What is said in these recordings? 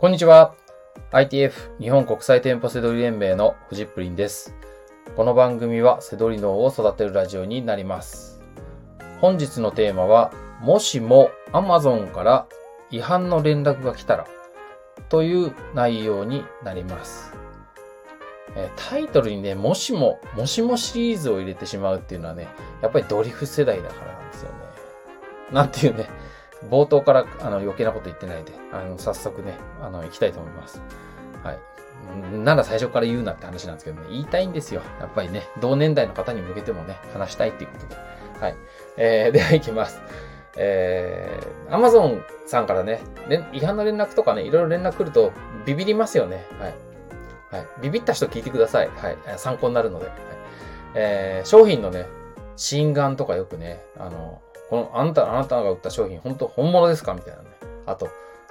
こんにちは。ITF 日本国際店舗セドリ連盟のフジップリンです。この番組はセドリ脳を育てるラジオになります。本日のテーマは、もしも Amazon から違反の連絡が来たらという内容になります。タイトルにね、もしも、もしもシリーズを入れてしまうっていうのはね、やっぱりドリフ世代だからなんですよね。なんていうね、冒頭からあの余計なこと言ってないで、あの早速ね、あの行きたいと思います。はい。なら最初から言うなって話なんですけどね、言いたいんですよ。やっぱりね、同年代の方に向けてもね、話したいっていうことで。はい。えー、では行きます。えー、Amazon さんからね、違反の連絡とかね、いろいろ連絡来るとビビりますよね。はい。はい。ビビった人聞いてください。はい。参考になるので。はい。えー、商品のね、心眼とかよくね、あの、この、あなた、あなたが売った商品、本当本物ですか？みたいなね。あと、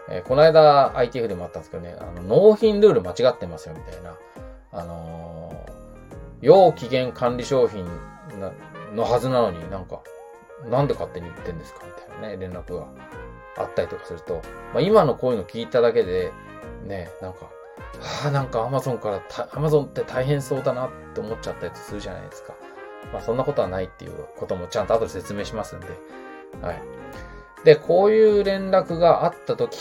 えーこの間 ITF でもあったんですけどね、あの、納品ルール間違ってますよ、みたいな。あのー要期限管理商品のはずなのになんか、なんで勝手に言ってんですか？みたいなね、連絡があったりとかすると、まあ、今のこういうの聞いただけで、ね、なんか、はあ、なんか Amazon からた、Amazon って大変そうだなって思っちゃったりするじゃないですか。まあそんなことはないっていうこともちゃんと後で説明しますんで。はい。で、こういう連絡があったとき、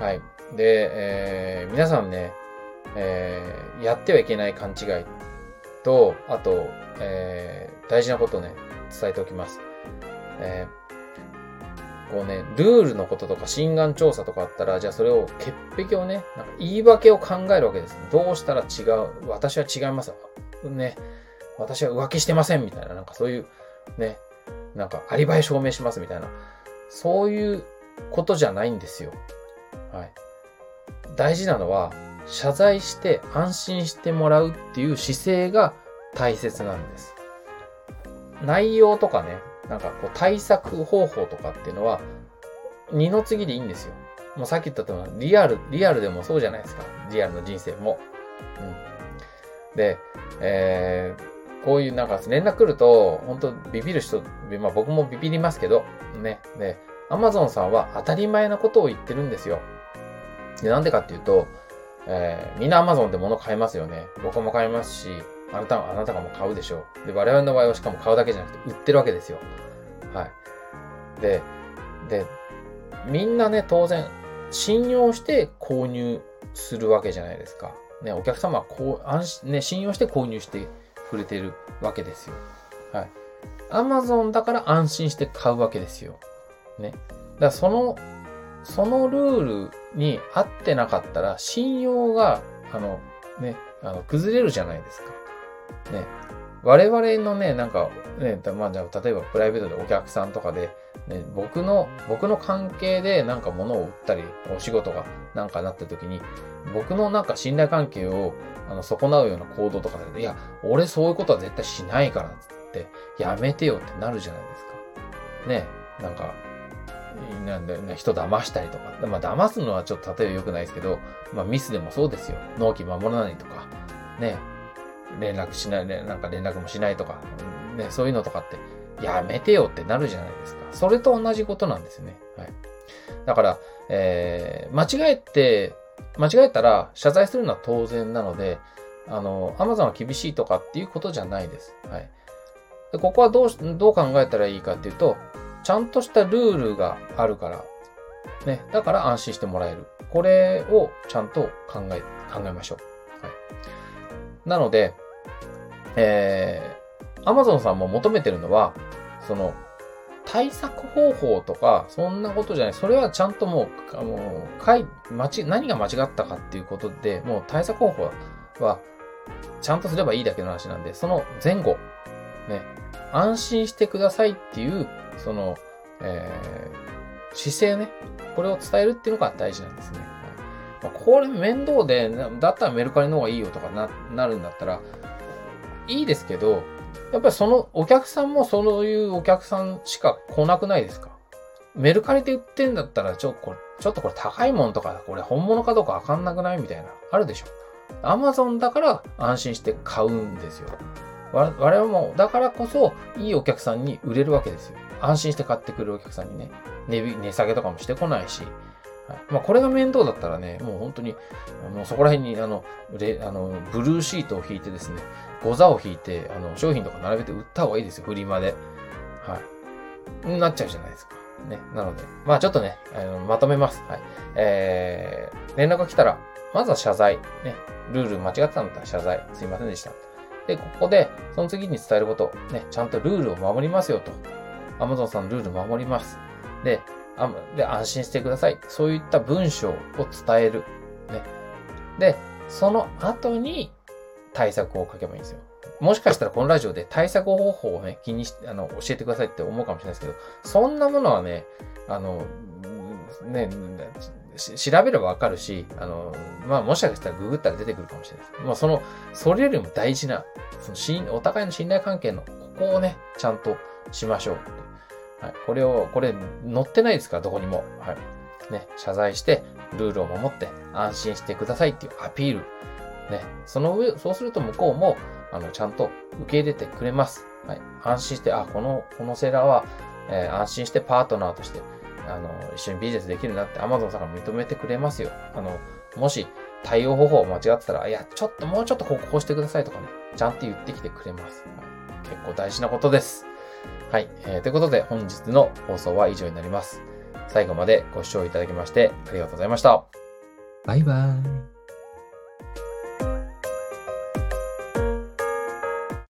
はい。で、えー皆さんね、えーやってはいけない勘違いと、あと、えー大事なことをね、伝えておきます。えーこうね、ルールのこととか、心眼調査とかあったら、じゃあそれを、潔癖をね、なんか言い訳を考えるわけです。どうしたら違う、私は違います。ね、私は浮気してません、みたいな、なんかそういう、ね、なんかアリバイ証明します、みたいな。そういうことじゃないんですよ。はい。大事なのは、謝罪して安心してもらうっていう姿勢が大切なんです。内容とかね、なんかこう対策方法とかっていうのは、二の次でいいんですよ。もうさっき言ったとおり、リアル、リアルでもそうじゃないですか。リアルの人生も。うん。で、えー、こういうなんか連絡来ると、本当ビビる人、まあ僕もビビりますけど、ね。で、アマゾンさんは当たり前なことを言ってるんですよ。で、なんでかっていうと、えーみんなアマゾンで物買いますよね。僕も買いますし、あなた、あなたがも買うでしょう。で、我々の場合はしかも買うだけじゃなくて売ってるわけですよ。はい。で、で、みんなね、当然、信用して購入するわけじゃないですか。ね、お客様はこう、安心、ね、信用して購入してくれてるわけですよ。はい。アマゾンだから安心して買うわけですよ。ね。だからその、そのルールに合ってなかったら、信用が、あの、ね、あの、崩れるじゃないですか。ね。我々のね、なんか、ね、まあ、じゃあ、例えばプライベートでお客さんとかで、ね、僕の、僕の関係でなんか物を売ったり、お仕事がなんかなった時に、僕のなんか信頼関係を、あの、損なうような行動とかされて、いや、俺そういうことは絶対しないから、って、やめてよってなるじゃないですか。ね、なんか、なんで、ね、人騙したりとか。まあ、騙すのはちょっと例えば良くないですけど、まあ、ミスでもそうですよ。納期守らないとか、ね、連絡しない、ね、なんか連絡もしないとか、ね、そういうのとかって、やめてよってなるじゃないですか。それと同じことなんですね。はい。だから、えー、間違えて、間違えたら謝罪するのは当然なので、あの、アマゾンは厳しいとかっていうことじゃないです。はい。でここはどう、どう考えたらいいかっていうと、ちゃんとしたルールがあるから、ね、だから安心してもらえる。これをちゃんと考え、考えましょう。はい。なので、えー、Amazon さんも求めてるのは、その、対策方法とか、そんなことじゃない。それはちゃんともう、あの、かい、間違、何が間違ったかっていうことで、もう対策方法は、ちゃんとすればいいだけの話なんで、その前後、ね、安心してくださいっていう、その、えー、姿勢ね、これを伝えるっていうのが大事なんですね。まあ、これ面倒で、だったらメルカリの方がいいよとかな、なるんだったら、いいですけど、やっぱりそのお客さんもそういうお客さんしか来なくないですか？メルカリで売ってんだったら、ちょ、これ、ちょっとこれ高いもんとか、これ本物かどうかわかんなくない？みたいな、あるでしょ。アマゾンだから安心して買うんですよ。我々も、だからこそ、いいお客さんに売れるわけですよ。安心して買ってくるお客さんにね。値下げとかもしてこないし。まあ、これが面倒だったらね、もう本当に、もうそこら辺に、あの、レあのブルーシートを引いてですね、ゴザを引いて、あの、商品とか並べて売った方がいいですよ、フリマで。はい。なっちゃうじゃないですか。ね。なので、まあちょっとね、あのまとめます。はい。えー、連絡が来たら、まずは謝罪。ね。ルール間違ってたんだったら謝罪。すいませんでした。で、ここで、その次に伝えること。ね。ちゃんとルールを守りますよと。アマゾンさんのルール守ります。で、で安心してください。そういった文章を伝える。ね。で、その後に対策を書けばいいんですよ。もしかしたらこのラジオで対策方法をね、気にし、あの、教えてくださいって思うかもしれないですけど、そんなものはね、あの、ね、調べればわかるし、あの、まあ、もしかしたらググったら出てくるかもしれないです。まあ、その、それよりも大事な、その、お互いの信頼関係の、ここをね、ちゃんとしましょう。はい。これを、これ、載ってないですか？ら、どこにも。はい。ね、謝罪して、ルールを守って、安心してくださいっていうアピール。ね。その上、そうすると向こうも、あの、ちゃんと受け入れてくれます。はい。安心して、あ、この、このセラーは、えー、安心してパートナーとして、あの、一緒にビジネスできるなって Amazon さんが認めてくれますよ。あの、もし、対応方法を間違ってたら、いや、ちょっと、もうちょっとここしてくださいとかね、ちゃんと言ってきてくれます。はい、結構大事なことです。はい。えー、ということで、本日の放送は以上になります。最後までご視聴いただきまして、ありがとうございました。バイバーイ。